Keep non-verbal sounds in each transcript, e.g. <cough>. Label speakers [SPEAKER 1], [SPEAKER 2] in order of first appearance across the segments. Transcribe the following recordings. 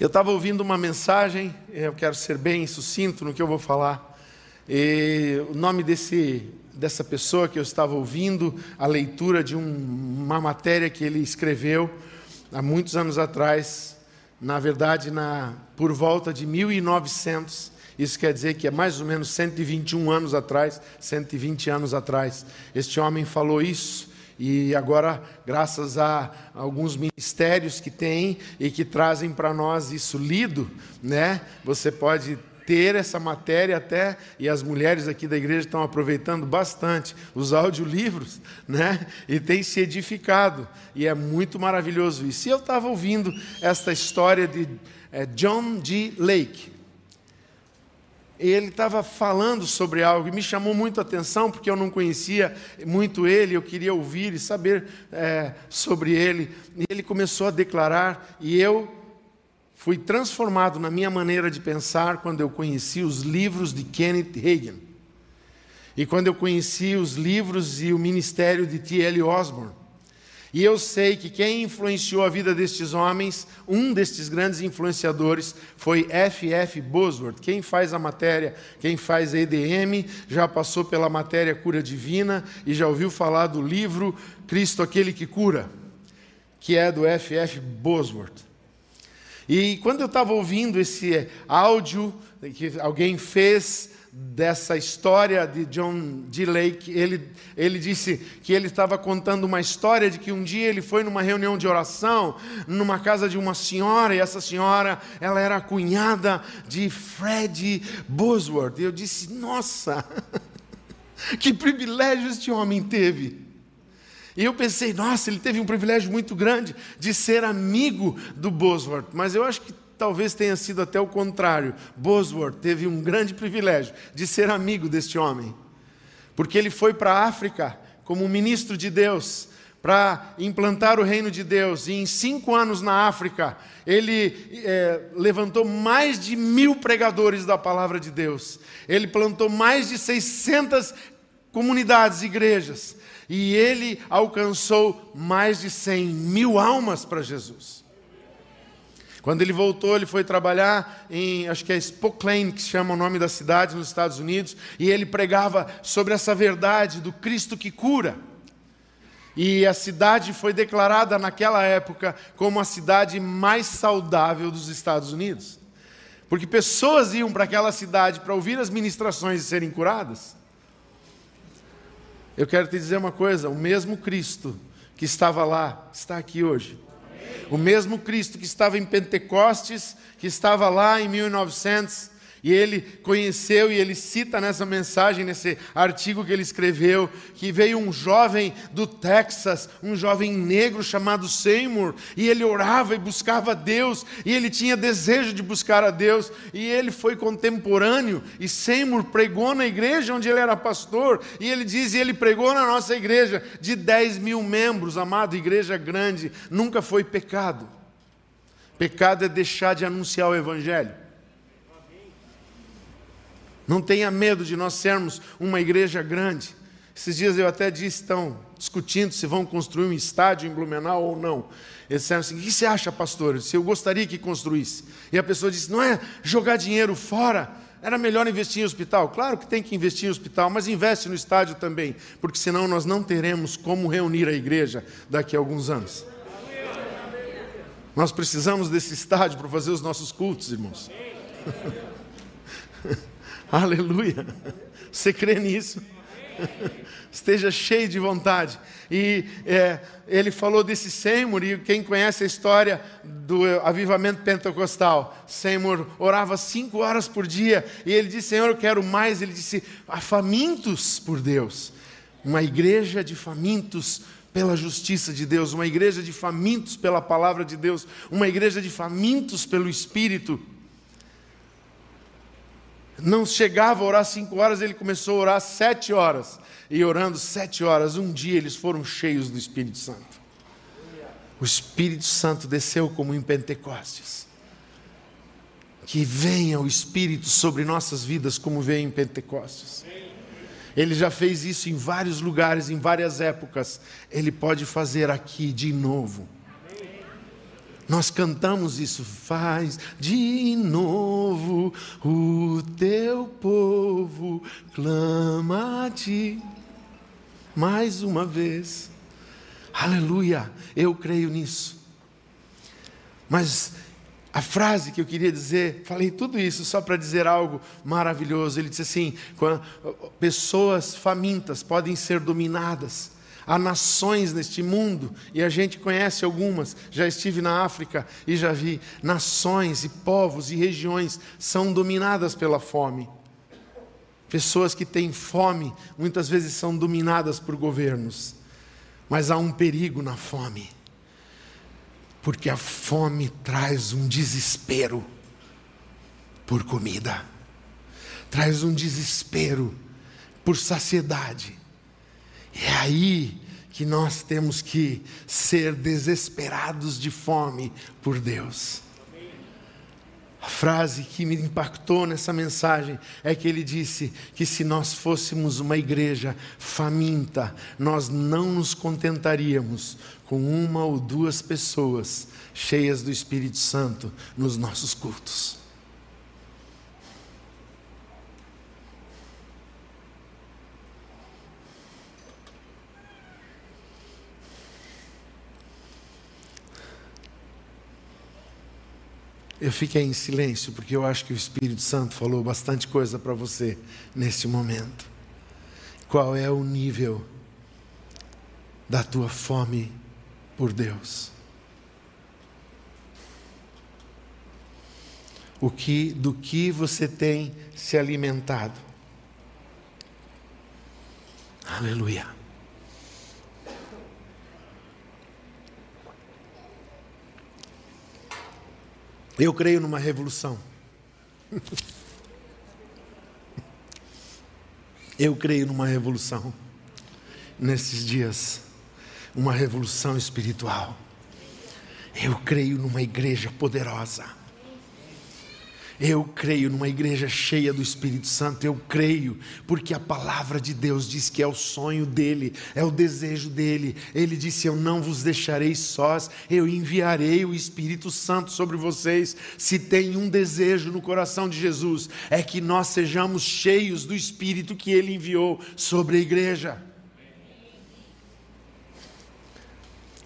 [SPEAKER 1] Eu estava ouvindo uma mensagem, eu quero ser bem sucinto no que eu vou falar. E o nome desse, dessa pessoa que eu estava ouvindo, a leitura de um, uma matéria que ele escreveu há muitos anos atrás, na verdade, na, por volta de 1900. Isso quer dizer que é mais ou menos 121 anos atrás, 120 anos atrás. Este homem falou isso e agora, graças a alguns ministérios que tem e que trazem para nós isso lido, né? Você pode ter essa matéria até, e as mulheres aqui da igreja estão aproveitando bastante os audiolivros, né? E tem se edificado, e é muito maravilhoso isso. E eu estava ouvindo esta história de é, John G. Lake, ele estava falando sobre algo e me chamou muito a atenção, porque eu não conhecia muito ele, eu queria ouvir e saber é, sobre ele. E ele começou a declarar, e eu fui transformado na minha maneira de pensar quando eu conheci os livros de Kenneth Hagin. E quando eu conheci os livros e o ministério de T.L. Osborne. E eu sei que quem influenciou a vida destes homens, um destes grandes influenciadores, foi F.F. Bosworth. Quem faz a matéria, quem faz a EDM, já passou pela matéria Cura Divina e já ouviu falar do livro Cristo Aquele que Cura, que é do F.F. Bosworth. E quando eu estava ouvindo esse áudio que alguém fez dessa história de John D. Lake, ele, ele disse que ele estava contando uma história de que um dia ele foi numa reunião de oração, numa casa de uma senhora, e essa senhora, ela era a cunhada de Fred Bosworth. E eu disse, nossa, <laughs> que privilégio este homem teve. E eu pensei, nossa, ele teve um privilégio muito grande de ser amigo do Bosworth, mas eu acho que talvez tenha sido até o contrário. Bosworth teve um grande privilégio de ser amigo deste homem, porque ele foi para a África como ministro de Deus para implantar o reino de Deus. E em cinco anos na África, ele é, levantou mais de mil pregadores da palavra de Deus. Ele plantou mais de 600 comunidades, igrejas. E ele alcançou mais de 100 mil almas para Jesus. Quando ele voltou, ele foi trabalhar em, acho que é Spokane, que se chama o nome da cidade nos Estados Unidos, e ele pregava sobre essa verdade do Cristo que cura. E a cidade foi declarada naquela época como a cidade mais saudável dos Estados Unidos. Porque pessoas iam para aquela cidade para ouvir as ministrações e serem curadas. Eu quero te dizer uma coisa: o mesmo Cristo que estava lá está aqui hoje. O mesmo Cristo que estava em Pentecostes, que estava lá em 1900, e ele conheceu, e ele cita nessa mensagem, nesse artigo que ele escreveu, que veio um jovem do Texas, um jovem negro chamado Seymour, e ele orava e buscava a Deus, e ele tinha desejo de buscar a Deus, e ele foi contemporâneo, e Seymour pregou na igreja onde ele era pastor, e ele diz, e ele pregou na nossa igreja, de 10 mil membros, amado, igreja grande, nunca foi pecado. Pecado é deixar de anunciar o Evangelho. Não tenha medo de nós sermos uma igreja grande. Esses dias eu até disse, estão discutindo se vão construir um estádio em Blumenau ou não. Eles disseram assim: o que você acha, pastor? Se eu gostaria que construísse. E a pessoa disse: não é jogar dinheiro fora. Era melhor investir em hospital? Claro que tem que investir em hospital, mas investe no estádio também, porque senão nós não teremos como reunir a igreja daqui a alguns anos. Nós precisamos desse estádio para fazer os nossos cultos, irmãos. <laughs> Aleluia. Você crê nisso? Esteja cheio de vontade. E é, ele falou desse Seymour, e quem conhece a história do avivamento pentecostal, Seymour orava cinco horas por dia, e ele disse: Senhor, eu quero mais. Ele disse: há famintos por Deus. Uma igreja de famintos pela justiça de Deus, uma igreja de famintos pela palavra de Deus, uma igreja de famintos pelo Espírito não chegava a orar cinco horas, ele começou a orar sete horas. E orando sete horas, um dia eles foram cheios do Espírito Santo. O Espírito Santo desceu como em Pentecostes. Que venha o Espírito sobre nossas vidas como veio em Pentecostes. Ele já fez isso em vários lugares, em várias épocas. Ele pode fazer aqui de novo. Nós cantamos isso, faz de novo o teu povo clama a ti. Mais uma vez, aleluia, eu creio nisso. Mas a frase que eu queria dizer, falei tudo isso só para dizer algo maravilhoso. Ele disse assim: pessoas famintas podem ser dominadas Há nações neste mundo, e a gente conhece algumas, já estive na África e já vi, nações e povos e regiões são dominadas pela fome. Pessoas que têm fome muitas vezes são dominadas por governos, mas há um perigo na fome, porque a fome traz um desespero por comida, traz um desespero por saciedade. É aí que nós temos que ser desesperados de fome por Deus. A frase que me impactou nessa mensagem é que ele disse que se nós fôssemos uma igreja faminta, nós não nos contentaríamos com uma ou duas pessoas cheias do Espírito Santo nos nossos cultos. Eu fiquei em silêncio porque eu acho que o Espírito Santo falou bastante coisa para você nesse momento. Qual é o nível da tua fome por Deus? O que do que você tem se alimentado? Aleluia. Eu creio numa revolução. <laughs> Eu creio numa revolução nesses dias, uma revolução espiritual. Eu creio numa igreja poderosa. Eu creio numa igreja cheia do Espírito Santo, eu creio, porque a palavra de Deus diz que é o sonho dele, é o desejo dele. Ele disse: Eu não vos deixarei sós, eu enviarei o Espírito Santo sobre vocês. Se tem um desejo no coração de Jesus, é que nós sejamos cheios do Espírito que ele enviou sobre a igreja.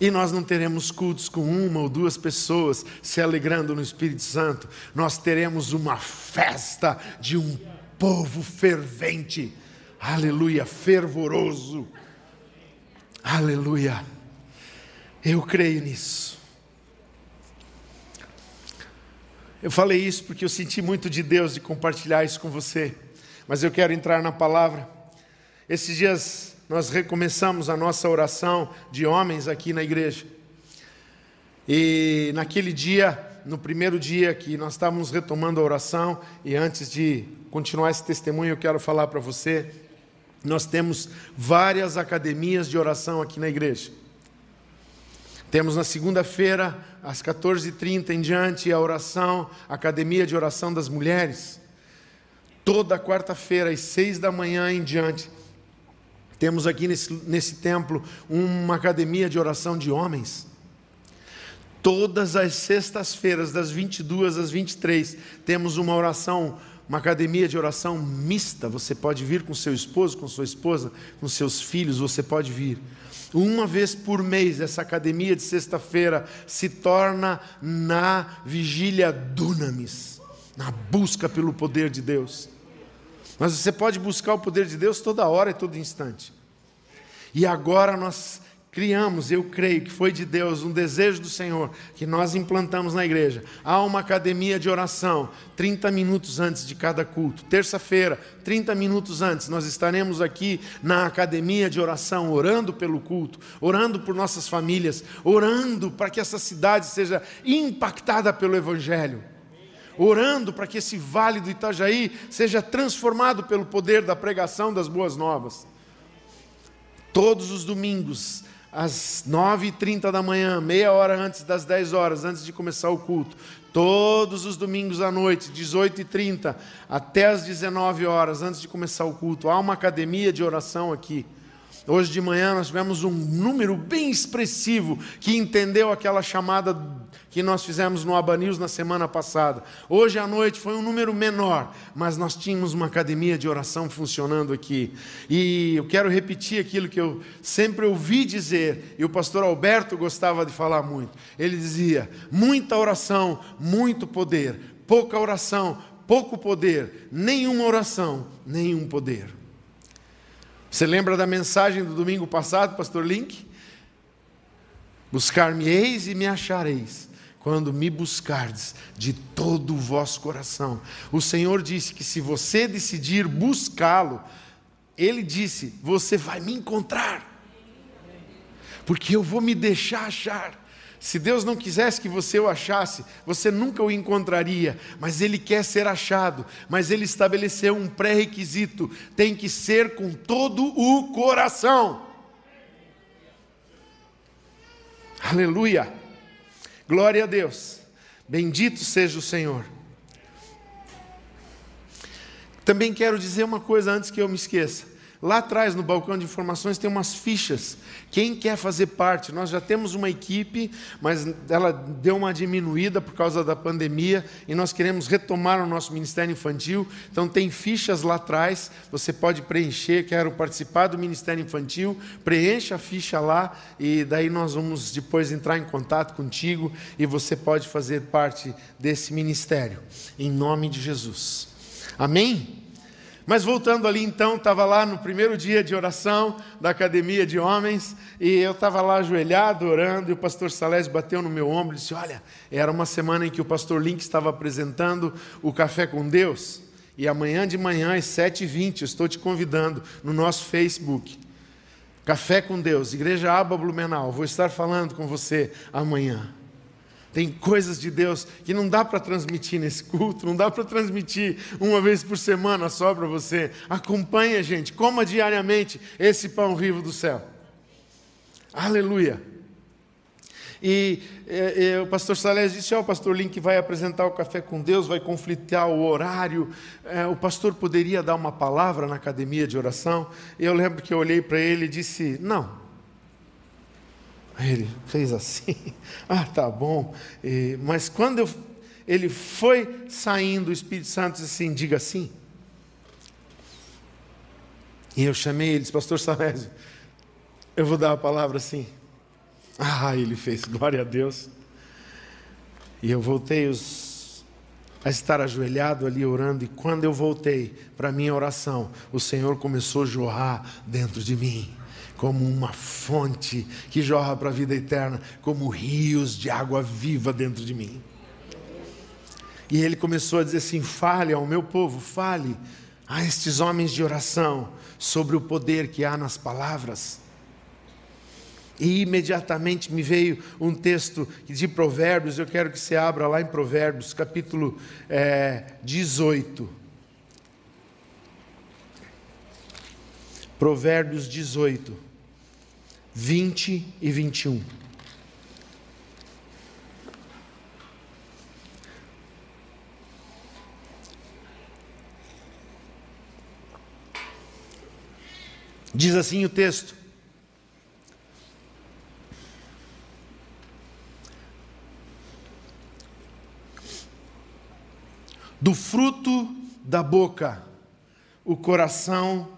[SPEAKER 1] E nós não teremos cultos com uma ou duas pessoas se alegrando no Espírito Santo. Nós teremos uma festa de um povo fervente. Aleluia, fervoroso. Aleluia. Eu creio nisso. Eu falei isso porque eu senti muito de Deus de compartilhar isso com você. Mas eu quero entrar na palavra. Esses dias nós recomeçamos a nossa oração de homens aqui na igreja. E naquele dia, no primeiro dia que nós estávamos retomando a oração, e antes de continuar esse testemunho, eu quero falar para você: nós temos várias academias de oração aqui na igreja. Temos na segunda-feira, às 14h30 em diante, a oração, a Academia de Oração das Mulheres. Toda quarta-feira, às seis da manhã em diante, temos aqui nesse, nesse templo uma academia de oração de homens. Todas as sextas-feiras, das 22 às 23, temos uma oração, uma academia de oração mista. Você pode vir com seu esposo, com sua esposa, com seus filhos, você pode vir. Uma vez por mês, essa academia de sexta-feira se torna na vigília dunamis, na busca pelo poder de Deus. Mas você pode buscar o poder de Deus toda hora e todo instante. E agora nós criamos, eu creio que foi de Deus, um desejo do Senhor, que nós implantamos na igreja. Há uma academia de oração, 30 minutos antes de cada culto. Terça-feira, 30 minutos antes, nós estaremos aqui na academia de oração, orando pelo culto, orando por nossas famílias, orando para que essa cidade seja impactada pelo Evangelho orando para que esse vale do Itajaí seja transformado pelo poder da pregação das boas novas. Todos os domingos, às 9h30 da manhã, meia hora antes das 10 horas, antes de começar o culto. Todos os domingos à noite, 18h30 até as 19 horas, antes de começar o culto. Há uma academia de oração aqui. Hoje de manhã nós tivemos um número bem expressivo que entendeu aquela chamada que nós fizemos no Abanils na semana passada. Hoje à noite foi um número menor, mas nós tínhamos uma academia de oração funcionando aqui. E eu quero repetir aquilo que eu sempre ouvi dizer, e o pastor Alberto gostava de falar muito. Ele dizia: muita oração, muito poder, pouca oração, pouco poder, nenhuma oração, nenhum poder. Você lembra da mensagem do domingo passado, pastor Link? Buscar-me-eis e me achareis, quando me buscardes de todo o vosso coração. O Senhor disse que se você decidir buscá-lo, Ele disse: você vai me encontrar, porque eu vou me deixar achar. Se Deus não quisesse que você o achasse, você nunca o encontraria, mas Ele quer ser achado, mas Ele estabeleceu um pré-requisito: tem que ser com todo o coração. Aleluia, glória a Deus, bendito seja o Senhor. Também quero dizer uma coisa antes que eu me esqueça. Lá atrás, no balcão de informações, tem umas fichas. Quem quer fazer parte? Nós já temos uma equipe, mas ela deu uma diminuída por causa da pandemia e nós queremos retomar o nosso Ministério Infantil. Então, tem fichas lá atrás. Você pode preencher. Quero participar do Ministério Infantil. Preencha a ficha lá e daí nós vamos depois entrar em contato contigo e você pode fazer parte desse ministério. Em nome de Jesus. Amém? Mas voltando ali então, estava lá no primeiro dia de oração da academia de homens, e eu estava lá ajoelhado orando, e o pastor Salésio bateu no meu ombro e disse: Olha, era uma semana em que o pastor Link estava apresentando o Café com Deus, e amanhã de manhã, às 7h20, eu estou te convidando no nosso Facebook. Café com Deus, Igreja Aba Blumenau, vou estar falando com você amanhã. Tem coisas de Deus que não dá para transmitir nesse culto, não dá para transmitir uma vez por semana só para você. Acompanhe a gente, coma diariamente esse pão vivo do céu. Aleluia. E, e, e o pastor Salés disse: Ó, oh, o pastor Link vai apresentar o café com Deus, vai conflitar o horário. É, o pastor poderia dar uma palavra na academia de oração? Eu lembro que eu olhei para ele e disse: Não, ele fez assim, <laughs> ah, tá bom. E, mas quando eu, ele foi saindo, o Espírito Santo disse assim: diga assim. E eu chamei ele, disse, Pastor Salésio, eu vou dar a palavra assim. Ah, ele fez, <laughs> glória a Deus. E eu voltei os, a estar ajoelhado ali orando, e quando eu voltei para a minha oração, o Senhor começou a jorrar dentro de mim como uma fonte que jorra para a vida eterna, como rios de água viva dentro de mim. E ele começou a dizer assim: fale ao meu povo, fale a estes homens de oração sobre o poder que há nas palavras. E imediatamente me veio um texto de Provérbios, eu quero que você abra lá em Provérbios, capítulo é, 18. Provérbios 18. 20 e 21. Diz assim o texto: Do fruto da boca o coração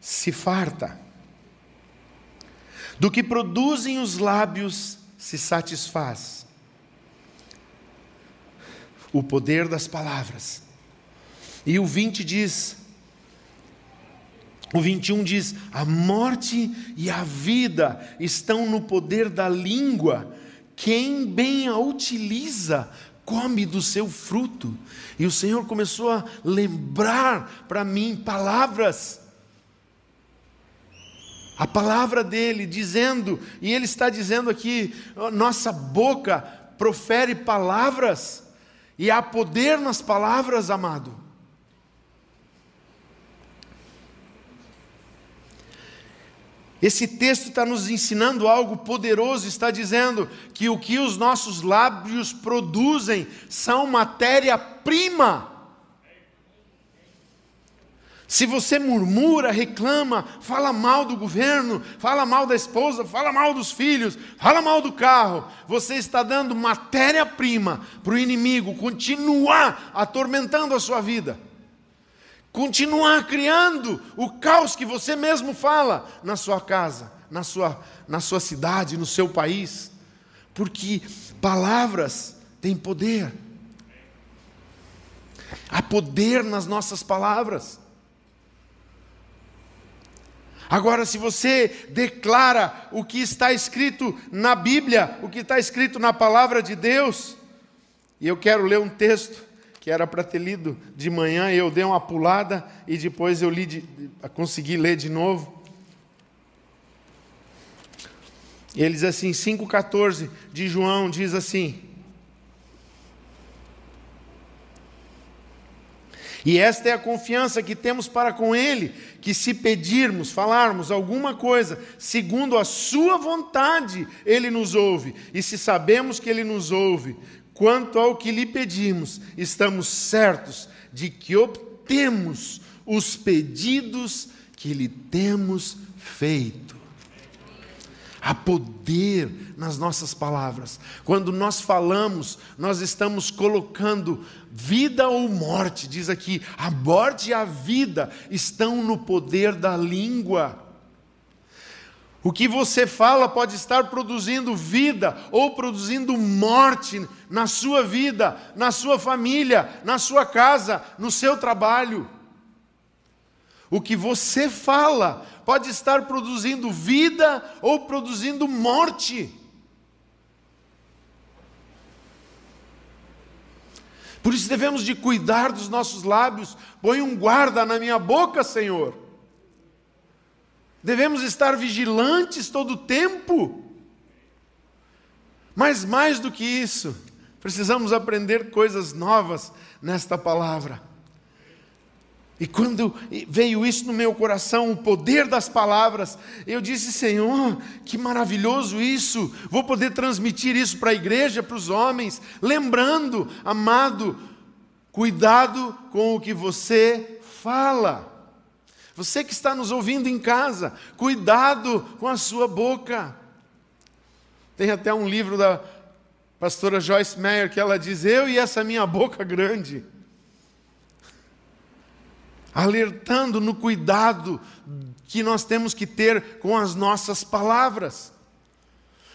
[SPEAKER 1] se farta do que produzem os lábios se satisfaz. O poder das palavras. E o 20 diz, o 21 diz: a morte e a vida estão no poder da língua. Quem bem a utiliza, come do seu fruto. E o Senhor começou a lembrar para mim palavras a palavra dele, dizendo, e ele está dizendo aqui: nossa boca profere palavras, e há poder nas palavras, amado. Esse texto está nos ensinando algo poderoso, está dizendo que o que os nossos lábios produzem são matéria-prima Se você murmura, reclama, fala mal do governo, fala mal da esposa, fala mal dos filhos, fala mal do carro, você está dando matéria-prima para o inimigo continuar atormentando a sua vida, continuar criando o caos que você mesmo fala na sua casa, na sua, na sua cidade, no seu país, porque palavras têm poder, há poder nas nossas palavras. Agora, se você declara o que está escrito na Bíblia, o que está escrito na palavra de Deus, e eu quero ler um texto que era para ter lido de manhã, eu dei uma pulada e depois eu li de, consegui ler de novo. Ele diz assim, 5,14 de João diz assim: E esta é a confiança que temos para com Ele, que se pedirmos, falarmos alguma coisa, segundo a Sua vontade, Ele nos ouve. E se sabemos que Ele nos ouve, quanto ao que lhe pedimos, estamos certos de que obtemos os pedidos que lhe temos feito. Há poder nas nossas palavras. Quando nós falamos, nós estamos colocando vida ou morte. Diz aqui: a morte e a vida estão no poder da língua. O que você fala pode estar produzindo vida ou produzindo morte na sua vida, na sua família, na sua casa, no seu trabalho. O que você fala pode estar produzindo vida ou produzindo morte. Por isso devemos de cuidar dos nossos lábios. Põe um guarda na minha boca, Senhor. Devemos estar vigilantes todo o tempo. Mas mais do que isso, precisamos aprender coisas novas nesta palavra. E quando veio isso no meu coração, o poder das palavras, eu disse: Senhor, que maravilhoso isso, vou poder transmitir isso para a igreja, para os homens, lembrando, amado, cuidado com o que você fala. Você que está nos ouvindo em casa, cuidado com a sua boca. Tem até um livro da pastora Joyce Meyer que ela diz: Eu e essa minha boca grande alertando no cuidado que nós temos que ter com as nossas palavras.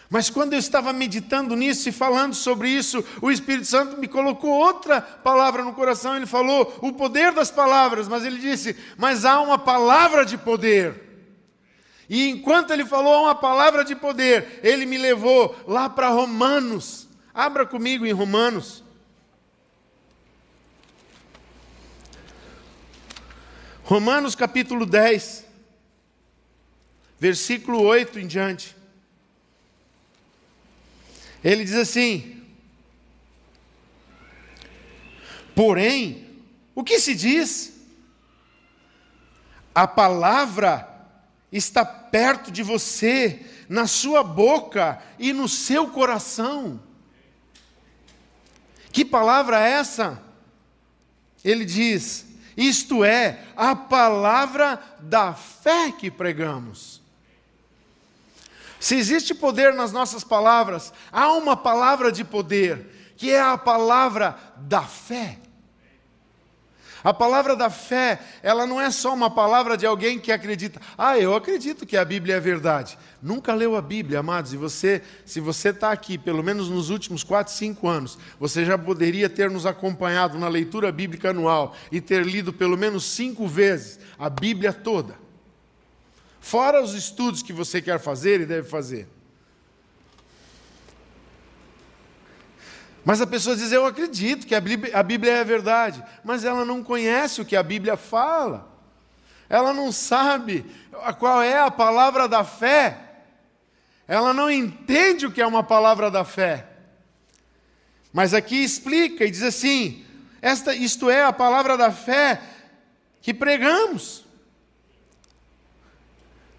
[SPEAKER 1] Mas quando eu estava meditando nisso e falando sobre isso, o Espírito Santo me colocou outra palavra no coração. Ele falou o poder das palavras, mas ele disse: Mas há uma palavra de poder. E enquanto ele falou uma palavra de poder, ele me levou lá para Romanos. Abra comigo em Romanos. Romanos capítulo 10, versículo 8 em diante. Ele diz assim: Porém, o que se diz? A palavra está perto de você, na sua boca e no seu coração. Que palavra é essa? Ele diz: isto é, a palavra da fé que pregamos. Se existe poder nas nossas palavras, há uma palavra de poder, que é a palavra da fé. A palavra da fé, ela não é só uma palavra de alguém que acredita. Ah, eu acredito que a Bíblia é verdade. Nunca leu a Bíblia, amados. E você, se você está aqui, pelo menos nos últimos 4, 5 anos, você já poderia ter nos acompanhado na leitura bíblica anual e ter lido pelo menos cinco vezes a Bíblia toda. Fora os estudos que você quer fazer e deve fazer. Mas a pessoa diz: Eu acredito que a Bíblia, é a verdade, mas ela não conhece o que a Bíblia fala, ela não sabe qual é a palavra da fé, ela não entende o que é uma palavra da fé. Mas aqui explica e diz assim: esta, isto é a palavra da fé que pregamos.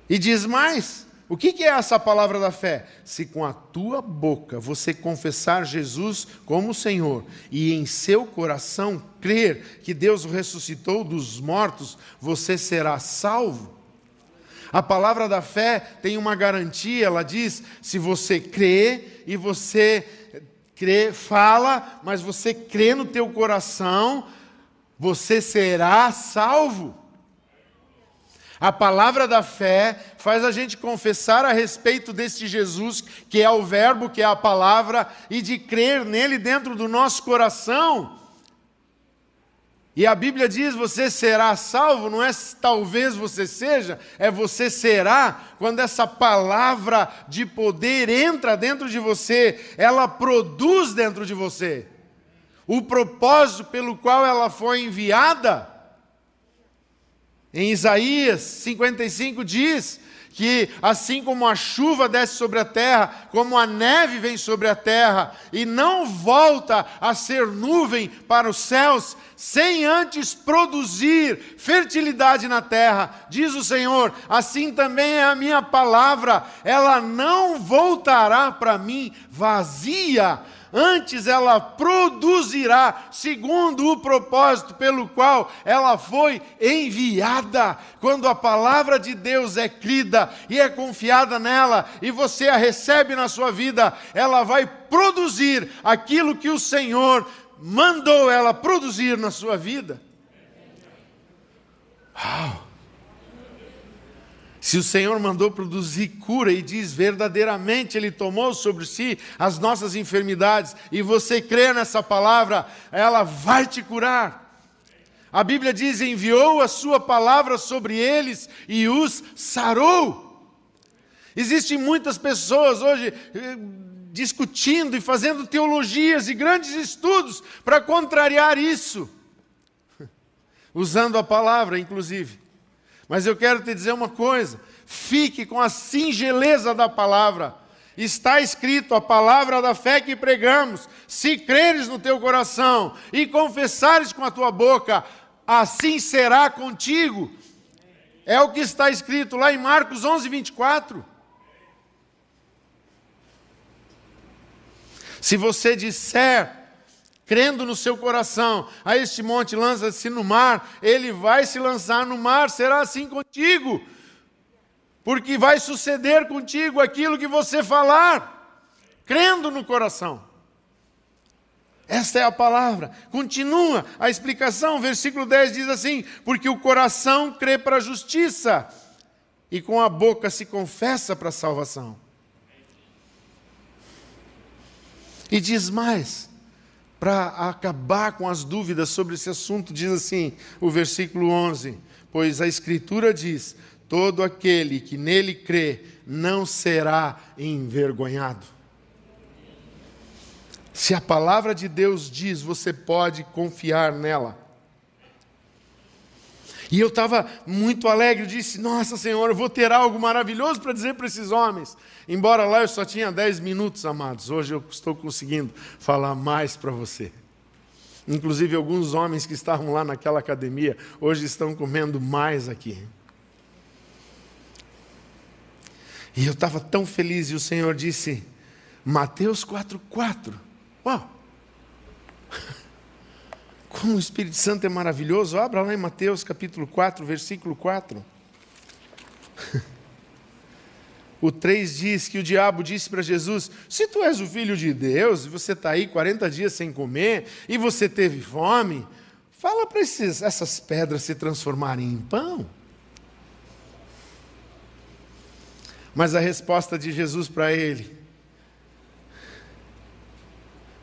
[SPEAKER 1] E diz mais: O que, é essa palavra da fé? Se com a tua boca você confessar Jesus como Senhor e em seu coração crer que Deus o ressuscitou dos mortos, você será salvo. A palavra da fé tem uma garantia, ela diz: se você crê e você crê, fala, mas você crê no teu coração, você será salvo. A palavra da fé faz a gente confessar a respeito deste Jesus, que é o Verbo, que é a palavra, e de crer nele dentro do nosso coração. E a Bíblia diz: você será salvo, não é talvez você seja, é você será, quando essa palavra de poder entra dentro de você, ela produz dentro de você o propósito pelo qual ela foi enviada. Em Isaías 55 diz que assim como a chuva desce sobre a terra, como a neve vem sobre a terra e não volta a ser nuvem para os céus, sem antes produzir fertilidade na terra, diz o Senhor, assim também é a minha palavra, ela não voltará para mim vazia, antes ela produzirá segundo o propósito pelo qual ela foi enviada. Quando a palavra de Deus é crida e é confiada nela, e você a recebe na sua vida, ela vai produzir aquilo que o Senhor mandou ela produzir na sua vida. Uau! Se o Senhor mandou produzir cura e diz verdadeiramente Ele tomou sobre si as nossas enfermidades, e você crê nessa palavra, ela vai te curar. A Bíblia diz: enviou a sua palavra sobre eles e os sarou. Existem muitas pessoas hoje eh, discutindo e fazendo teologias e grandes estudos para contrariar isso, <laughs> usando a palavra, inclusive. Mas eu quero te dizer uma coisa: fique com a singeleza da palavra. Está escrito a palavra da fé que pregamos: se creres no teu coração e confessares com a tua boca, assim será contigo. É o que está escrito lá em Marcos 11, 24. Se você disser crendo no seu coração, a este monte lança-se no mar, ele vai se lançar no mar, será assim contigo, porque vai suceder contigo aquilo que você falar, crendo no coração. Esta é a palavra. Continua a explicação, versículo 10 diz assim: Porque o coração crê para a justiça, e com a boca se confessa para a salvação. E diz mais: para acabar com as dúvidas sobre esse assunto, diz assim o versículo 11: Pois a Escritura diz: Todo aquele que nele crê não será envergonhado. Se a palavra de Deus diz, você pode confiar nela. E eu estava muito alegre, eu disse: Nossa Senhora, eu vou ter algo maravilhoso para dizer para esses homens. Embora lá eu só tinha 10 minutos, amados, hoje eu estou conseguindo falar mais para você. Inclusive, alguns homens que estavam lá naquela academia, hoje estão comendo mais aqui. E eu estava tão feliz, e o Senhor disse, Mateus 4,4. Uau! <laughs> Como o Espírito Santo é maravilhoso. Abra lá em Mateus capítulo 4, versículo 4. <laughs> O 3 diz que o diabo disse para Jesus: Se tu és o filho de Deus, e você está aí 40 dias sem comer, e você teve fome, fala para essas pedras se transformarem em pão. Mas a resposta de Jesus para ele: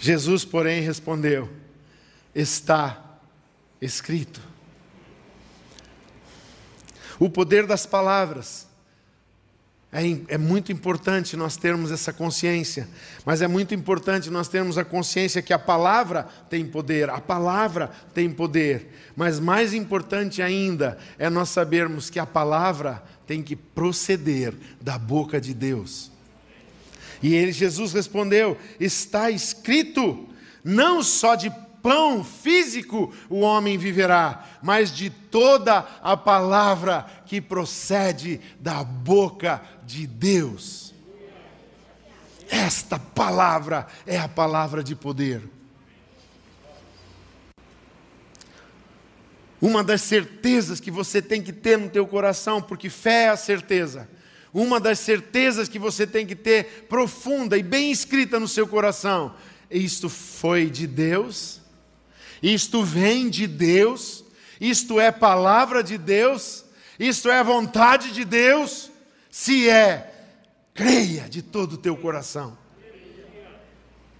[SPEAKER 1] Jesus, porém, respondeu: está escrito. O poder das palavras. É, é, muito importante nós termos essa consciência, mas é muito importante nós termos a consciência que a palavra tem poder, a palavra tem poder, mas mais importante ainda é nós sabermos que a palavra tem que proceder da boca de Deus. E ele, Jesus respondeu: está escrito, não só de pão físico o homem viverá, mas de toda a palavra que procede da boca de Deus. Esta palavra é a palavra de poder. Uma das certezas que você tem que ter no teu coração, porque fé é a certeza. Uma das certezas que você tem que ter profunda e bem escrita no seu coração. Isto foi de Deus. Isto vem de Deus. Isto é palavra de Deus. Isto é vontade de Deus. Se é, creia de todo o teu coração.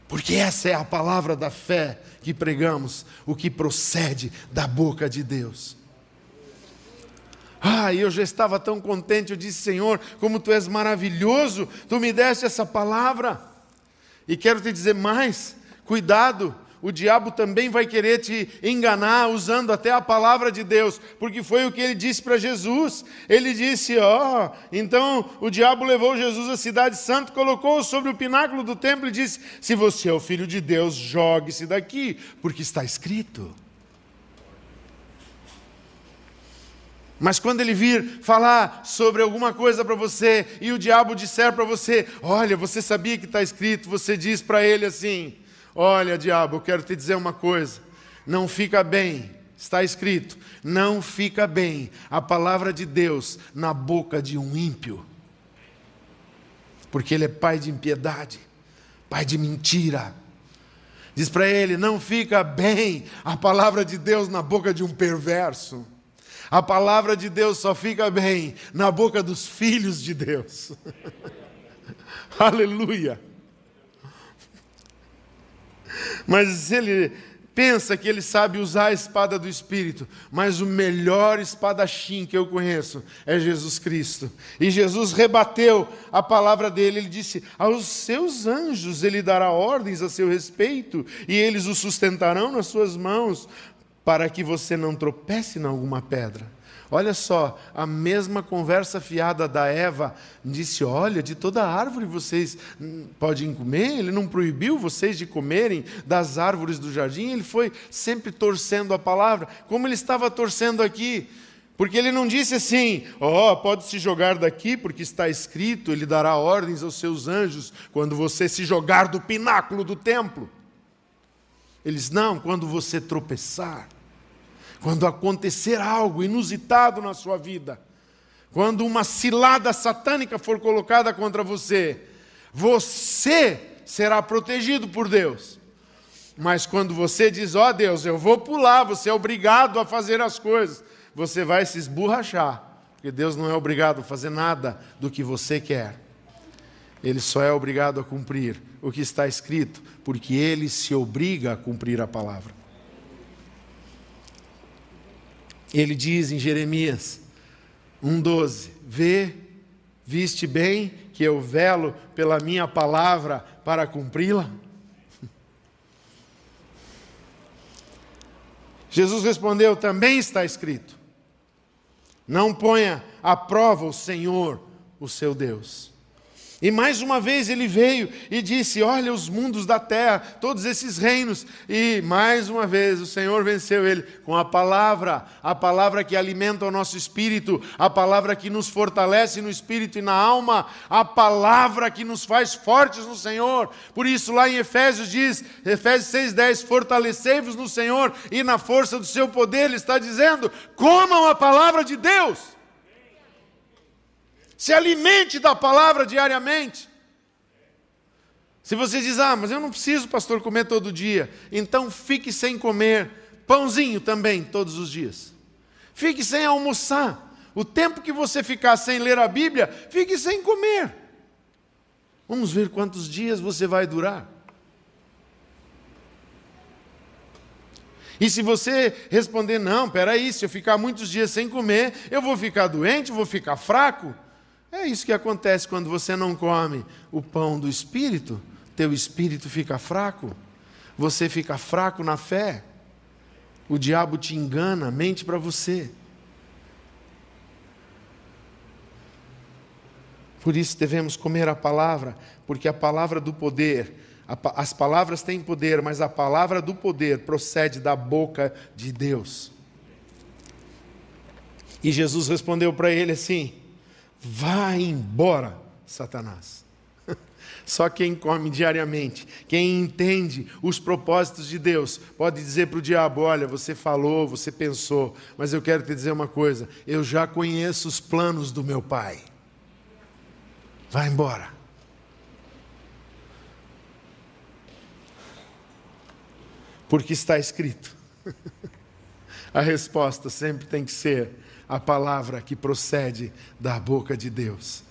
[SPEAKER 1] Porque essa é a palavra da fé que pregamos, o que procede da boca de Deus. Ah, eu já estava tão contente, eu disse, Senhor, como tu és maravilhoso, tu me deste essa palavra. E quero te dizer mais: cuidado, o diabo também vai querer te enganar usando até a palavra de Deus, porque foi o que ele disse para Jesus. Ele disse: Ó, oh, então o diabo levou Jesus à cidade santa, colocou sobre o pináculo do templo e disse: Se você é o filho de Deus, jogue-se daqui, porque está escrito. Mas quando ele vir falar sobre alguma coisa para você e o diabo disser para você: Olha, você sabia que está escrito, você diz para ele assim: Olha, diabo, eu quero te dizer uma coisa. Não fica bem, está escrito, não fica bem a palavra de Deus na boca de um ímpio. Porque ele é pai de impiedade, pai de mentira. Diz para ele: não fica bem a palavra de Deus na boca de um perverso. A palavra de Deus só fica bem na boca dos filhos de Deus. <laughs> Aleluia. Mas ele pensa que ele sabe usar a espada do Espírito, mas o melhor espadachim que eu conheço é Jesus Cristo. E Jesus rebateu a palavra dele, ele disse: Aos seus anjos ele dará ordens a seu respeito, e eles o sustentarão nas suas mãos, para que você não tropece em alguma pedra. Olha só, a mesma conversa fiada da Eva disse: Olha, de toda árvore vocês podem comer. Ele não proibiu vocês de comerem das árvores do jardim. Ele foi sempre torcendo a palavra, como ele estava torcendo aqui. Porque ele não disse assim: Ó, oh, pode se jogar daqui, porque está escrito: Ele dará ordens aos seus anjos quando você se jogar do pináculo do templo. Eles não, quando você tropeçar. Quando acontecer algo inusitado na sua vida, quando uma cilada satânica for colocada contra você, você será protegido por Deus. Mas quando você diz, ó oh, Deus, eu vou pular, você é obrigado a fazer as coisas, você vai se esborrachar, porque Deus não é obrigado a fazer nada do que você quer. Ele só é obrigado a cumprir o que está escrito, porque ele se obriga a cumprir a palavra. Ele diz em Jeremias 1,12: Vê, viste bem que eu velo pela minha palavra para cumpri-la? <laughs> Jesus respondeu: Também está escrito: Não ponha à prova o Senhor, o seu Deus. E mais uma vez ele veio e disse: Olha os mundos da terra, todos esses reinos. E mais uma vez o Senhor venceu ele com a palavra, a palavra que alimenta o nosso espírito, a palavra que nos fortalece no espírito e na alma, a palavra que nos faz fortes no Senhor. Por isso, lá em Efésios diz, Efésios 6,10: Fortalecei-vos no Senhor e na força do seu poder. Ele está dizendo: comam a palavra de Deus. Se alimente da palavra diariamente. Se você diz, ah, mas eu não preciso, pastor, comer todo dia, então fique sem comer pãozinho também todos os dias. Fique sem almoçar. O tempo que você ficar sem ler a Bíblia, fique sem comer. Vamos ver quantos dias você vai durar. E se você responder, não, peraí, se eu ficar muitos dias sem comer, eu vou ficar doente, vou ficar fraco. É isso que acontece quando você não come o pão do espírito, teu espírito fica fraco, você fica fraco na fé. O diabo te engana, mente para você. Por isso devemos comer a palavra, porque a palavra do poder, As palavras têm poder, mas a palavra do poder procede da boca de Deus. E Jesus respondeu para ele assim: Vá embora, Satanás. <laughs> Só quem come diariamente, quem entende os propósitos de Deus, pode dizer para o diabo: Olha, você falou, você pensou, mas eu quero te dizer uma coisa: eu já conheço os planos do meu pai. Vá embora. Porque está escrito. <laughs> A resposta sempre tem que ser a palavra que procede da boca de Deus.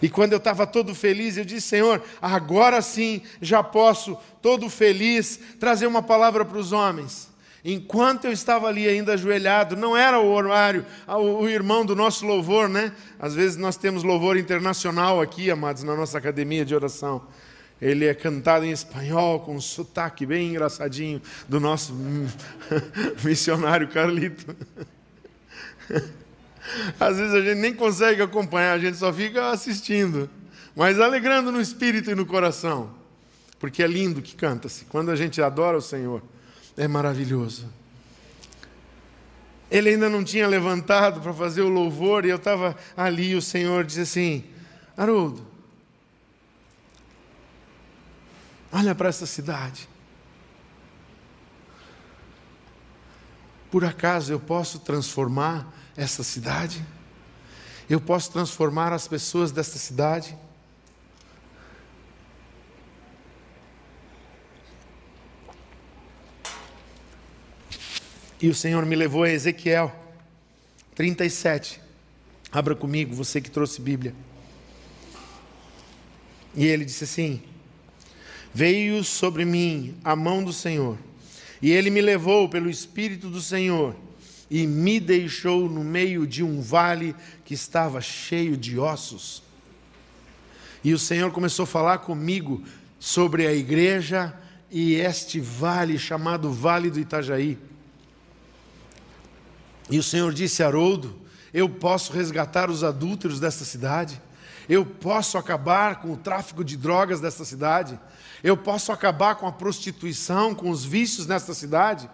[SPEAKER 1] E quando eu estava todo feliz, eu disse: Senhor, agora sim já posso, todo feliz, trazer uma palavra para os homens. Enquanto eu estava ali ainda ajoelhado, não era o horário, o irmão do nosso louvor, né? Às vezes nós temos louvor internacional aqui, amados, na nossa academia de oração. Ele é cantado em espanhol, com um sotaque bem engraçadinho do nosso <laughs> missionário Carlito. <laughs> Às vezes a gente nem consegue acompanhar, a gente só fica assistindo, mas alegrando no espírito e no coração, porque é lindo que canta-se. Quando a gente adora o Senhor, é maravilhoso. Ele ainda não tinha levantado para fazer o louvor e eu estava ali. E o Senhor disse assim: Haroldo, olha para essa cidade. Por acaso eu posso transformar essa cidade? Eu posso transformar as pessoas desta cidade? E o Senhor me levou a Ezequiel 37. Abra comigo, você que trouxe Bíblia. E ele disse assim: Veio sobre mim a mão do Senhor, e ele me levou pelo Espírito do Senhor e me deixou no meio de um vale que estava cheio de ossos. E o Senhor começou a falar comigo sobre a igreja e este vale chamado Vale do Itajaí. E o Senhor disse a Haroldo: Eu posso resgatar os adúlteros desta cidade, eu posso acabar com o tráfico de drogas desta cidade, eu posso acabar com a prostituição, com os vícios nesta cidade.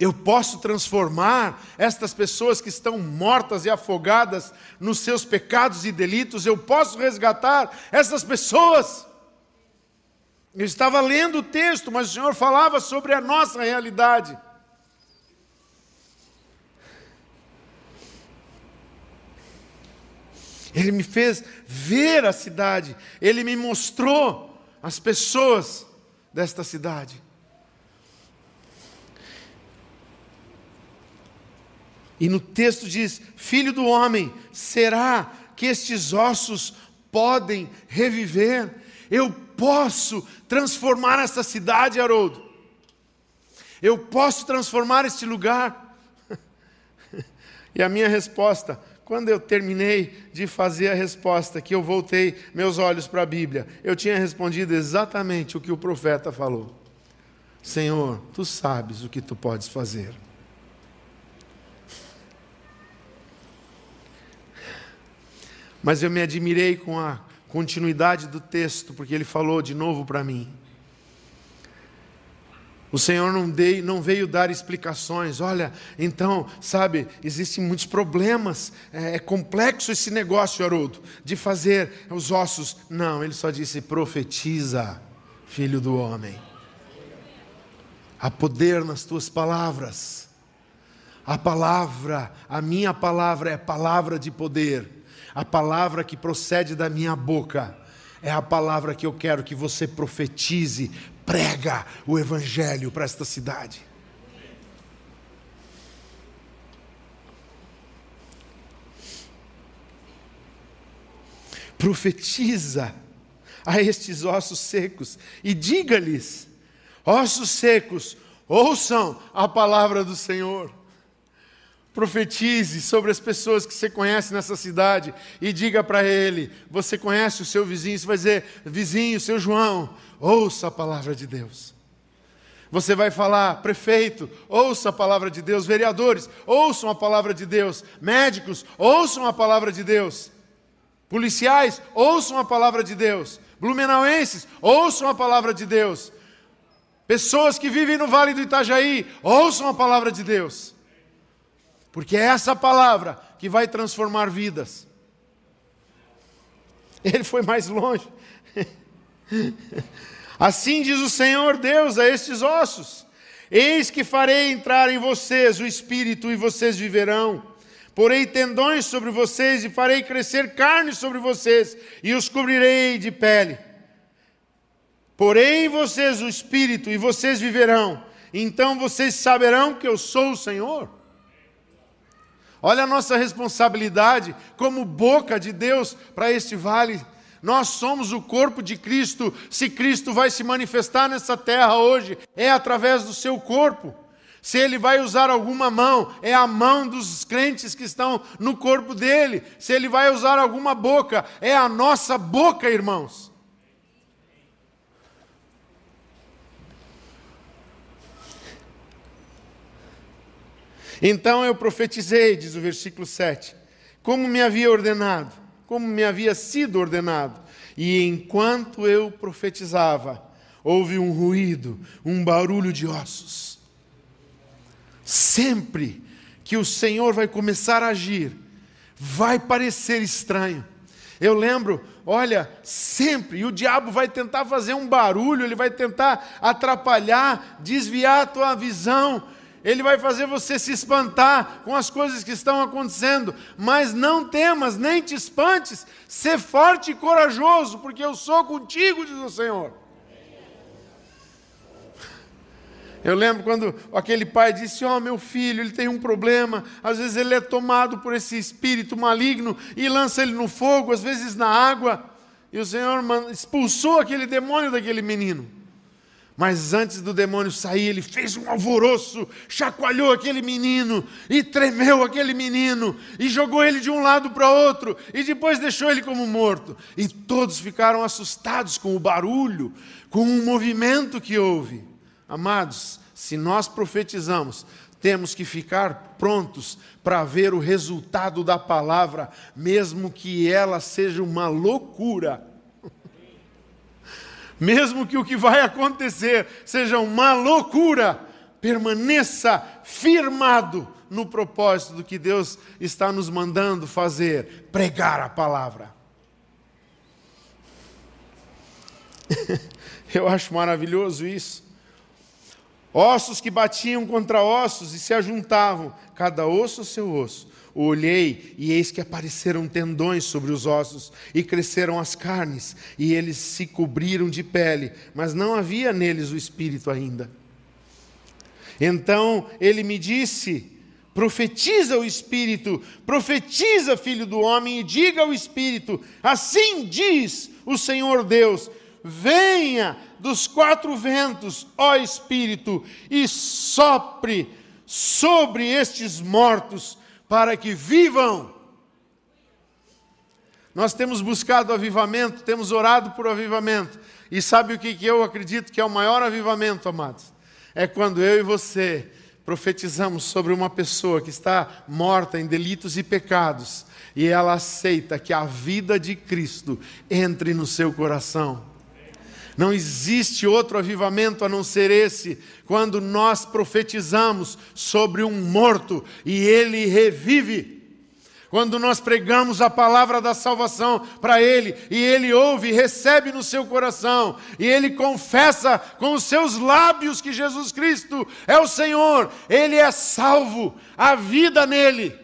[SPEAKER 1] Eu posso transformar estas pessoas que estão mortas e afogadas nos seus pecados e delitos, eu posso resgatar essas pessoas. Eu estava lendo o texto, mas o Senhor falava sobre a nossa realidade. Ele me fez ver a cidade, ele me mostrou as pessoas desta cidade. E no texto diz: Filho do homem, será que estes ossos podem reviver? Eu posso transformar esta cidade, Haroldo. Eu posso transformar este lugar. <laughs> e a minha resposta, quando eu terminei de fazer a resposta, que eu voltei meus olhos para a Bíblia, eu tinha respondido exatamente o que o profeta falou: Senhor, tu sabes o que tu podes fazer. Mas eu me admirei com a continuidade do texto, porque ele falou de novo para mim. O Senhor não, dei, não, veio dar explicações. Olha, então, sabe, existem muitos problemas. É, é, complexo esse negócio, Haroldo, de fazer os ossos. Não, ele só disse: profetiza, filho do homem. Há poder nas tuas palavras. A palavra, a minha palavra é palavra de poder. A palavra que procede da minha boca é a palavra que eu quero que você profetize, prega o evangelho para esta cidade. Profetiza a estes ossos secos e diga-lhes: ossos secos, ouçam a palavra do Senhor. Profetize sobre as pessoas que você conhece nessa cidade e diga para ele: você conhece o seu vizinho? Você vai dizer, vizinho, seu João, ouça a palavra de Deus. Você vai falar, prefeito, ouça a palavra de Deus, vereadores, ouçam a palavra de Deus, médicos, ouçam a palavra de Deus, policiais, ouçam a palavra de Deus, Blumenauenses, ouçam a palavra de Deus. Pessoas que vivem no Vale do Itajaí, ouçam a palavra de Deus. Porque é essa palavra que vai transformar vidas. Ele foi mais longe. <laughs> Assim diz o Senhor Deus a estes ossos: Eis que farei entrar em vocês o espírito e vocês viverão. Porei tendões sobre vocês e farei crescer carne sobre vocês e os cobrirei de pele. Porei em vocês o espírito e vocês viverão. Então vocês saberão que eu sou o Senhor. Olha a nossa responsabilidade como boca de Deus para este vale nós somos o corpo de Cristo. Se Cristo vai se manifestar nessa terra hoje, é através do seu corpo. Se ele vai usar alguma mão, é a mão dos crentes que estão no corpo dele. Se ele vai usar alguma boca, é a nossa boca, irmãos. Então eu profetizei, diz o versículo 7, como me havia ordenado como me havia sido ordenado. E enquanto eu profetizava, houve um ruído, um barulho de ossos. Sempre que o Senhor vai começar a agir, vai parecer estranho. Eu lembro, olha, sempre, e o diabo vai tentar fazer um barulho, ele vai tentar atrapalhar, desviar a tua visão, ele vai fazer você se espantar com as coisas que estão acontecendo, mas não temas, nem te espantes, ser forte e corajoso, porque eu sou contigo, diz o Senhor. Eu lembro quando aquele pai disse: Ó, oh, meu filho, ele tem um problema. Às vezes ele é tomado por esse espírito maligno e lança ele no fogo, às vezes na água. E o Senhor expulsou aquele demônio daquele menino. Mas antes do demônio sair, ele fez um alvoroço, chacoalhou aquele menino e tremeu aquele menino e jogou ele de um lado para outro e depois deixou ele como morto. E todos ficaram assustados com o barulho, com o movimento que houve. Amados, se nós profetizamos, temos que ficar prontos para ver o resultado da palavra, mesmo que ela seja uma loucura mesmo que o que vai acontecer seja uma loucura, permaneça firmado no propósito do que Deus está nos mandando fazer pregar a palavra. <laughs> Eu acho maravilhoso isso. Ossos que batiam contra ossos e se ajuntavam, cada osso ao seu osso. Olhei e eis que apareceram tendões sobre os ossos e cresceram as carnes, e eles se cobriram de pele, mas não havia neles o espírito ainda. Então ele me disse: Profetiza o Espírito, profetiza, filho do homem, e diga ao Espírito: Assim diz o Senhor Deus: Venha dos quatro ventos, ó Espírito, e sopre sobre estes mortos para que vivam. Nós temos buscado avivamento, temos orado por avivamento. E sabe o que eu acredito que é o maior avivamento, amados? É quando eu e você profetizamos sobre uma pessoa que está morta em delitos e pecados e ela aceita que a vida de Cristo entre no seu coração. Não existe outro avivamento a não ser esse, quando nós profetizamos sobre um morto e ele revive. Quando nós pregamos a palavra da salvação para ele e ele ouve recebe no seu coração e ele confessa com os seus lábios que Jesus Cristo é o Senhor, ele é salvo, a vida nele.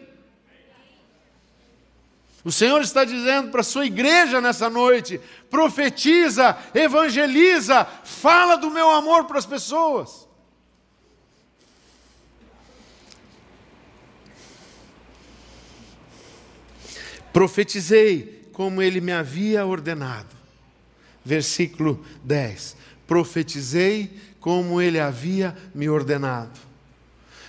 [SPEAKER 1] O Senhor está dizendo para a sua igreja nessa noite: profetiza, evangeliza, fala do meu amor para as pessoas. Profetizei como ele me havia ordenado. Versículo 10. Profetizei como ele havia me ordenado.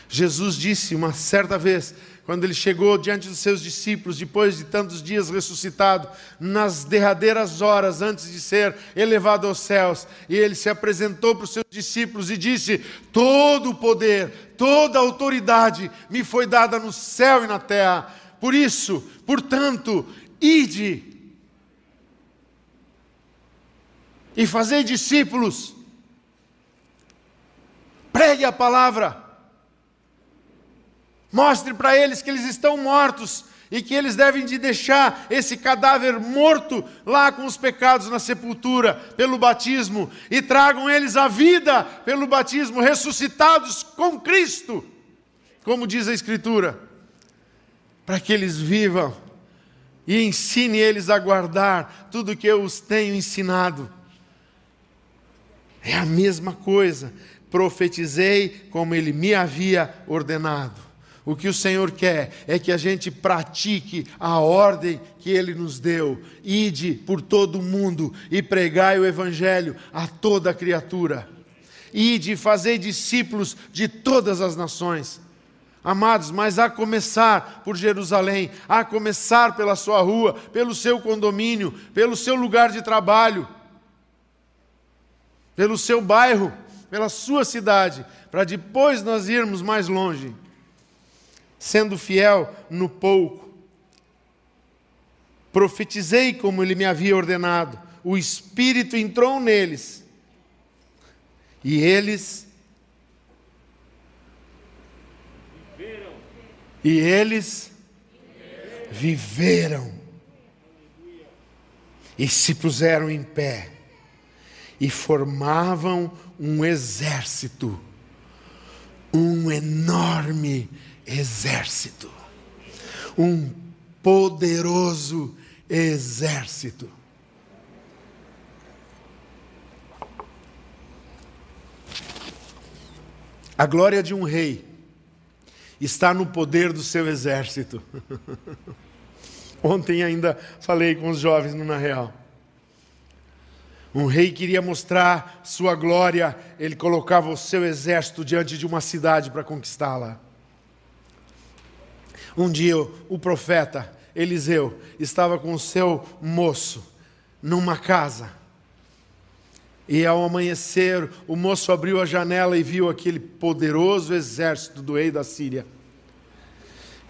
[SPEAKER 1] Jesus disse uma certa vez: quando ele chegou diante dos seus discípulos, depois de tantos dias ressuscitado, nas derradeiras horas antes de ser elevado aos céus, e ele se apresentou para os seus discípulos e disse: Todo o poder, toda a autoridade me foi dada no céu e na terra. Por isso, portanto, ide. e fazei discípulos. Pregue a palavra. Mostre para eles que eles estão mortos e que eles devem de deixar esse cadáver morto lá com os pecados na sepultura pelo batismo e tragam eles a vida pelo batismo, ressuscitados com Cristo, como diz a Escritura, para que eles vivam e ensine eles a guardar tudo que eu os tenho ensinado. É a mesma coisa. Profetizei como ele me havia ordenado. O que o Senhor quer é que a gente pratique a ordem que Ele nos deu. Ide por todo o mundo e pregai o Evangelho a toda criatura. Ide e fazei discípulos de todas as nações. Amados, mas a começar por Jerusalém, a começar pela sua rua, pelo seu condomínio, pelo seu lugar de trabalho, pelo seu bairro, pela sua cidade, para depois nós irmos mais longe sendo fiel no pouco. Profetizei como ele me havia ordenado. O Espírito entrou neles. E eles. Viveram. E eles viveram. E se puseram em pé. E formavam um exército. Um enorme exército exército. Um poderoso exército. A glória de um rei está no poder do seu exército. <laughs> Ontem ainda falei com os jovens no Na Real. Um rei queria mostrar sua glória, ele colocava o seu exército diante de uma cidade para conquistá-la. Um dia o profeta Eliseu estava com o seu moço numa casa. E ao amanhecer, o moço abriu a janela e viu aquele poderoso exército do rei da Síria.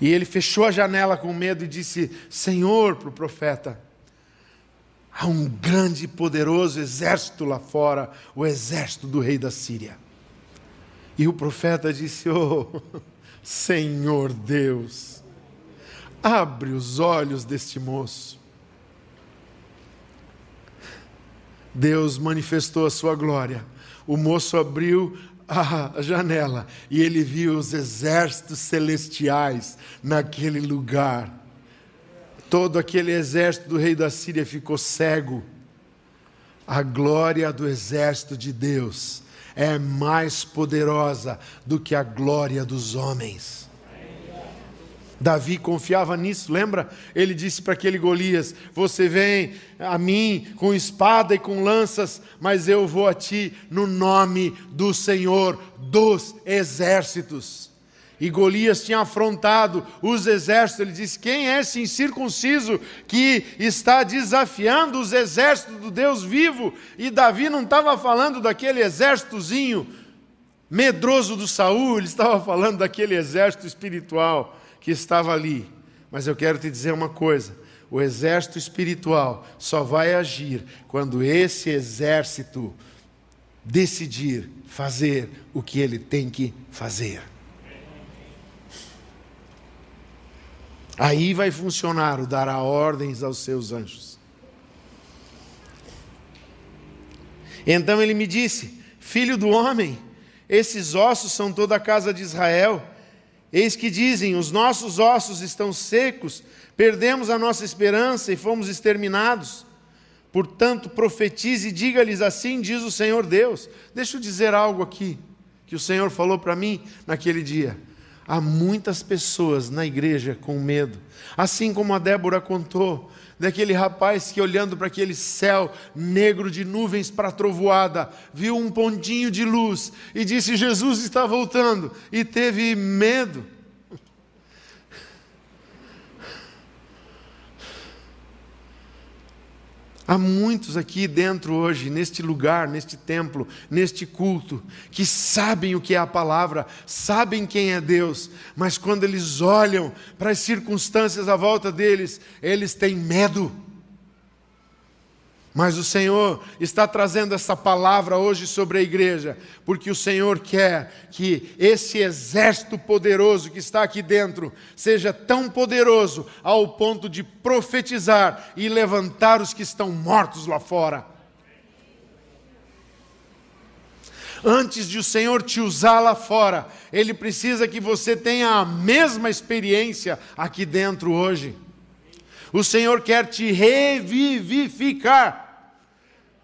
[SPEAKER 1] E ele fechou a janela com medo e disse: Senhor, para o profeta, há um grande e poderoso exército lá fora, o exército do rei da Síria. E o profeta disse: Oh, <laughs> Senhor Deus, abre os olhos deste moço. Deus manifestou a sua glória. O moço abriu a janela e ele viu os exércitos celestiais naquele lugar. Todo aquele exército do rei da Síria ficou cego. A glória do exército de Deus é mais poderosa do que a glória dos homens. Davi confiava nisso, lembra? Ele disse para aquele Golias: Você vem a mim com espada e com lanças, mas eu vou a ti no nome do Senhor dos exércitos. E Golias tinha afrontado os exércitos. Ele disse: Quem é esse incircunciso que está desafiando os exércitos do Deus vivo? E Davi não estava falando daquele exércitozinho medroso do Saul, ele estava falando daquele exército espiritual que estava ali. Mas eu quero te dizer uma coisa: o exército espiritual só vai agir quando esse exército decidir fazer o que ele tem que fazer. Aí vai funcionar o dará ordens aos seus anjos. Então ele me disse: Filho do homem, esses ossos são toda a casa de Israel. Eis que dizem: Os nossos ossos estão secos, perdemos a nossa esperança e fomos exterminados. Portanto, profetize e diga-lhes assim: diz o Senhor Deus. Deixa eu dizer algo aqui que o Senhor falou para mim naquele dia. Há muitas pessoas na igreja com medo, assim como a Débora contou, daquele rapaz que, olhando para aquele céu negro de nuvens para trovoada, viu um pontinho de luz e disse: Jesus está voltando, e teve medo. Há muitos aqui dentro hoje, neste lugar, neste templo, neste culto, que sabem o que é a palavra, sabem quem é Deus, mas quando eles olham para as circunstâncias à volta deles, eles têm medo. Mas o Senhor está trazendo essa palavra hoje sobre a igreja, porque o Senhor quer que esse exército poderoso que está aqui dentro seja tão poderoso ao ponto de profetizar e levantar os que estão mortos lá fora. Antes de o Senhor te usar lá fora, Ele precisa que você tenha a mesma experiência aqui dentro hoje. O Senhor quer te revivificar.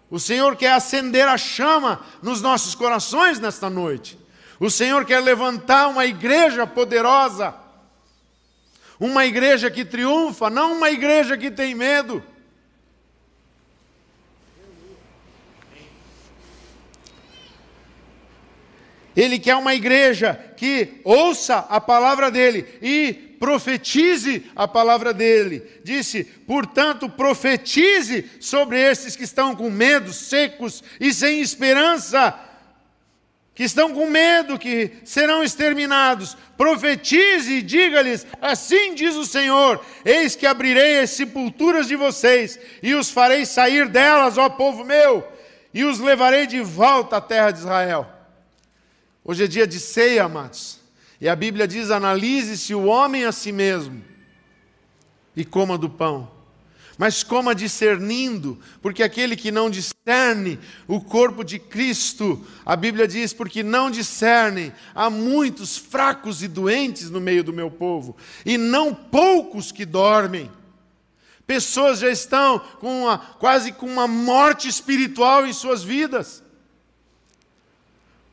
[SPEAKER 1] O Senhor quer acender a chama nos nossos corações nesta noite. O Senhor quer levantar uma igreja poderosa. Uma igreja que triunfa, não uma igreja que tem medo. Ele quer uma igreja que ouça a palavra dele e profetize a palavra dele. Disse, portanto, profetize sobre esses que estão com medo, secos e sem esperança, que estão com medo que serão exterminados. Profetize e diga-lhes: Assim diz o Senhor: Eis que abrirei as sepulturas de vocês e os farei sair delas, ó povo meu, e os levarei de volta à terra de Israel. Hoje é dia de ceia, amados. E a Bíblia diz: analise-se o homem a si mesmo e coma do pão. Mas coma discernindo, porque aquele que não discerne o corpo de Cristo, a Bíblia diz, porque não discernem, há muitos fracos e doentes no meio do meu povo, e não poucos que dormem. Pessoas já estão com uma, quase com uma morte espiritual em suas vidas.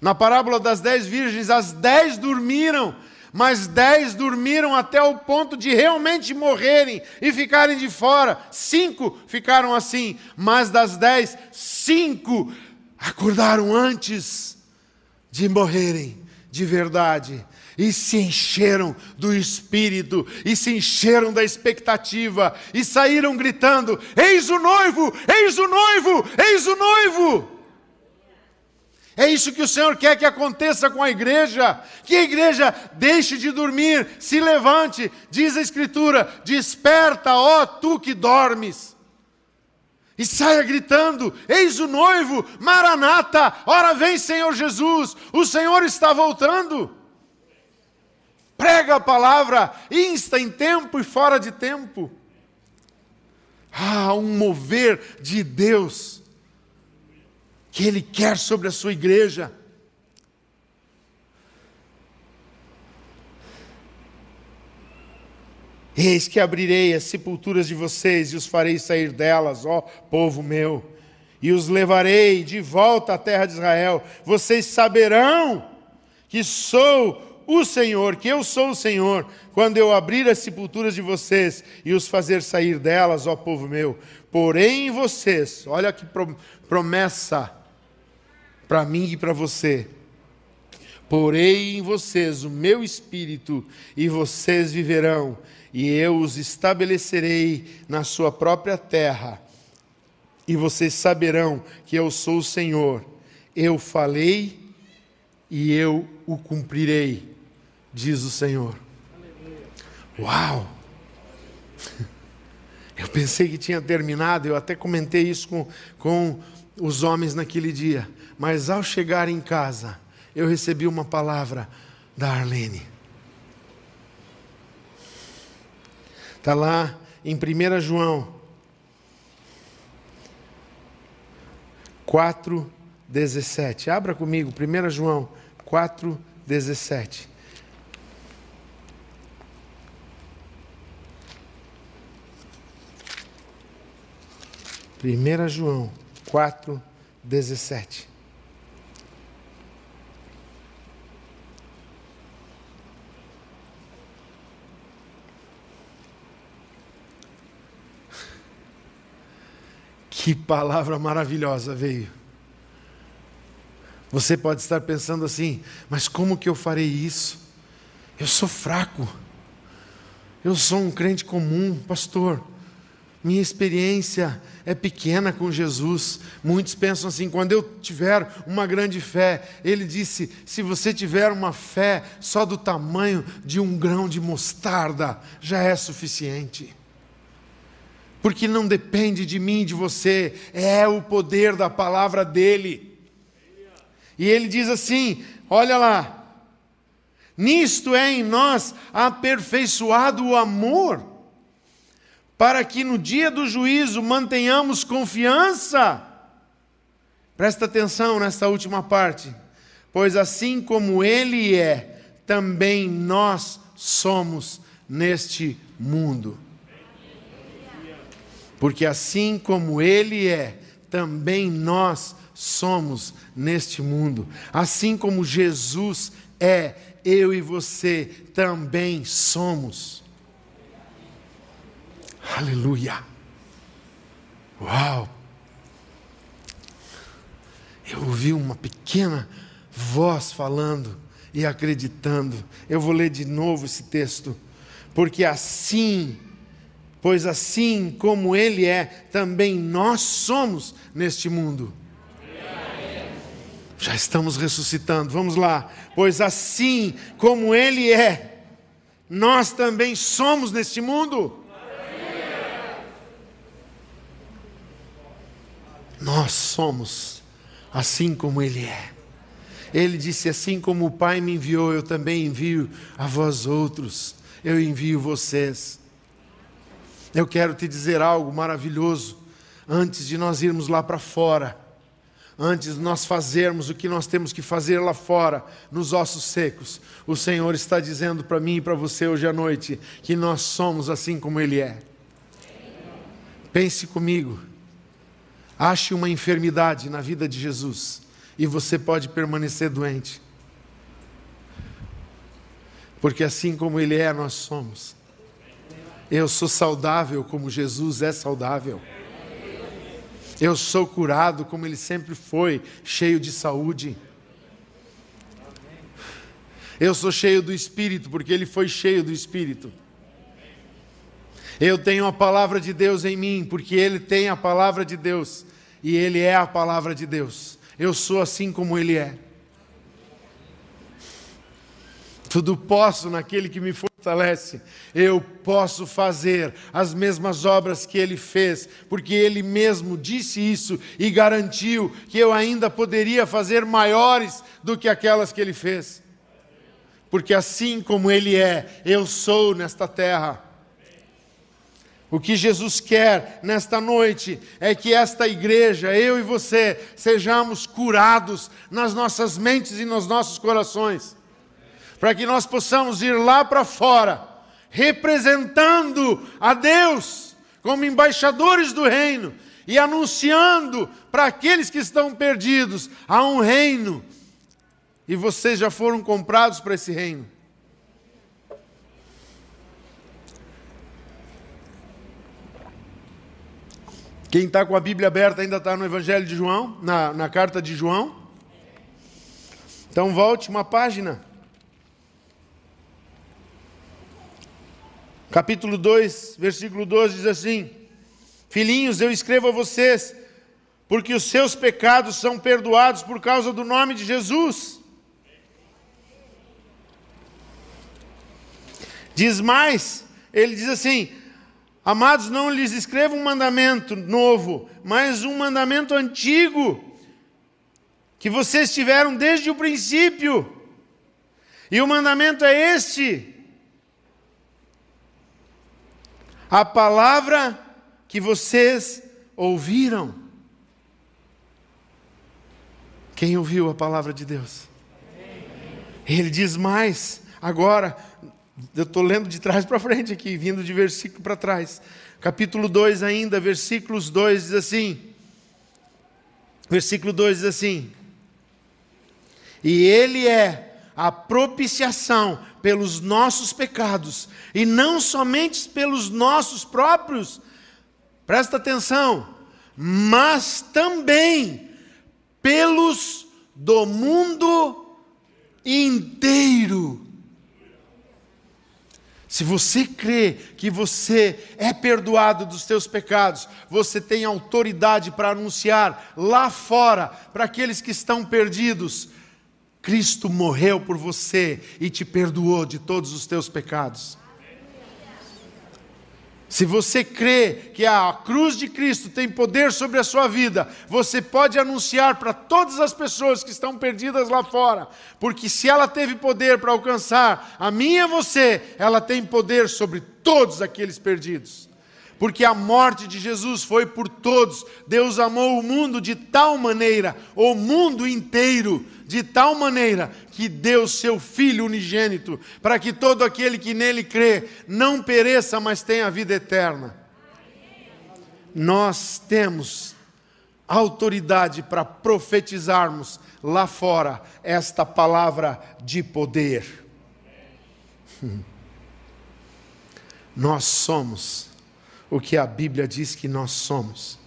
[SPEAKER 1] Na parábola das dez virgens, as dez dormiram, mas dez dormiram até o ponto de realmente morrerem e ficarem de fora. Cinco ficaram assim, mas das dez, cinco acordaram antes de morrerem de verdade e se encheram do espírito, e se encheram da expectativa, e saíram gritando: Eis o noivo, eis o noivo, eis o noivo. É isso que o Senhor quer que aconteça com a igreja. Que a igreja deixe de dormir, se levante, diz a Escritura: desperta, ó tu que dormes. E saia gritando: Eis o noivo, Maranata, ora vem Senhor Jesus, o Senhor está voltando. Prega a palavra, insta em tempo e fora de tempo. Ah, um mover de Deus que Ele quer sobre a sua igreja. Eis que abrirei as sepulturas de vocês e os farei sair delas, ó povo meu, e os levarei de volta à terra de Israel. Vocês saberão que sou o Senhor, que eu sou o Senhor, quando eu abrir as sepulturas de vocês e os fazer sair delas, ó povo meu. Porém, vocês, olha que promessa para mim e para você. Porei em vocês o meu espírito, e vocês viverão, e eu os estabelecerei na sua própria terra. E vocês saberão que eu sou o Senhor. Eu falei e eu o cumprirei, diz o Senhor. Uau! <laughs> Eu pensei que tinha terminado, eu até comentei isso com, com os homens naquele dia. Mas ao chegar em casa, eu recebi uma palavra da Arlene. Está lá em 1 João 4, 17. Abra comigo, 1 João 4, 17. Primeira João 4, 17. Que palavra maravilhosa veio. Você pode estar pensando assim, mas como que eu farei isso? Eu sou fraco. Eu sou um crente comum, pastor. Minha experiência é pequena com Jesus. Muitos pensam assim: quando eu tiver uma grande fé, ele disse: se você tiver uma fé só do tamanho de um grão de mostarda, já é suficiente. Porque não depende de mim, de você, é o poder da palavra dele. E ele diz assim: olha lá, nisto é em nós aperfeiçoado o amor, para que no dia do juízo mantenhamos confiança. Presta atenção nessa última parte, pois assim como ele é, também nós somos neste mundo. Porque assim como ele é, também nós somos neste mundo. Assim como Jesus é, eu e você também somos. Aleluia. Uau! Eu ouvi uma pequena voz falando e acreditando. Eu vou ler de novo esse texto. Porque assim, pois assim como Ele é, também nós somos neste mundo. Já estamos ressuscitando, vamos lá. Pois assim como Ele é, nós também somos neste mundo. Nós somos assim como Ele é. Ele disse: Assim como o Pai me enviou, eu também envio a vós outros. Eu envio vocês. Eu quero te dizer algo maravilhoso. Antes de nós irmos lá para fora, antes de nós fazermos o que nós temos que fazer lá fora, nos ossos secos, o Senhor está dizendo para mim e para você hoje à noite que nós somos assim como Ele é. Pense comigo, ache uma enfermidade na vida de Jesus e você pode permanecer doente, porque assim como Ele é, nós somos. Eu sou saudável como Jesus é saudável. Eu sou curado como ele sempre foi, cheio de saúde. Eu sou cheio do Espírito, porque ele foi cheio do Espírito. Eu tenho a palavra de Deus em mim, porque ele tem a palavra de Deus, e ele é a palavra de Deus. Eu sou assim como ele é. Tudo posso naquele que me fortalece. Eu posso fazer as mesmas obras que ele fez, porque ele mesmo disse isso e garantiu que eu ainda poderia fazer maiores do que aquelas que ele fez. Porque assim como ele é, eu sou nesta terra. O que Jesus quer nesta noite é que esta igreja, eu e você, sejamos curados nas nossas mentes e nos nossos corações para que nós possamos ir lá para fora, representando a Deus como embaixadores do reino e anunciando para aqueles que estão perdidos a um reino. E vocês já foram comprados para esse reino. Quem está com a Bíblia aberta ainda está no Evangelho de João, na, na carta de João. Então volte uma página. Capítulo 2, versículo 12 diz assim: Filhinhos, eu escrevo a vocês, porque os seus pecados são perdoados por causa do nome de Jesus. Diz mais, ele diz assim: Amados, não lhes escrevo um mandamento novo, mas um mandamento antigo, que vocês tiveram desde o princípio. E o mandamento é este: a palavra que vocês ouviram. Quem ouviu a palavra de Deus? Ele diz mais, agora, eu estou lendo de trás para frente aqui, vindo de versículo para trás. Capítulo 2 ainda, versículos 2 diz assim. Versículo 2 diz assim: E ele é a propiciação pelos nossos pecados, e não somente pelos nossos próprios, presta atenção, mas também pelos do mundo inteiro. Se você crê que você é perdoado dos seus pecados, você tem autoridade para anunciar lá fora para aqueles que estão perdidos Cristo morreu por você e te perdoou de todos os teus pecados. Se você crê que a cruz de Cristo tem poder sobre a sua vida, você pode anunciar para todas as pessoas que estão perdidas lá fora, porque se ela teve poder para alcançar a mim e você, ela tem poder sobre todos aqueles perdidos. Porque a morte de Jesus foi por todos. Deus amou o mundo de tal maneira, o mundo inteiro, de tal maneira que deu seu Filho unigênito, para que todo aquele que nele crê não pereça, mas tenha vida eterna. Nós temos autoridade para profetizarmos lá fora esta palavra de poder. <laughs> Nós somos o que a Bíblia diz que nós somos.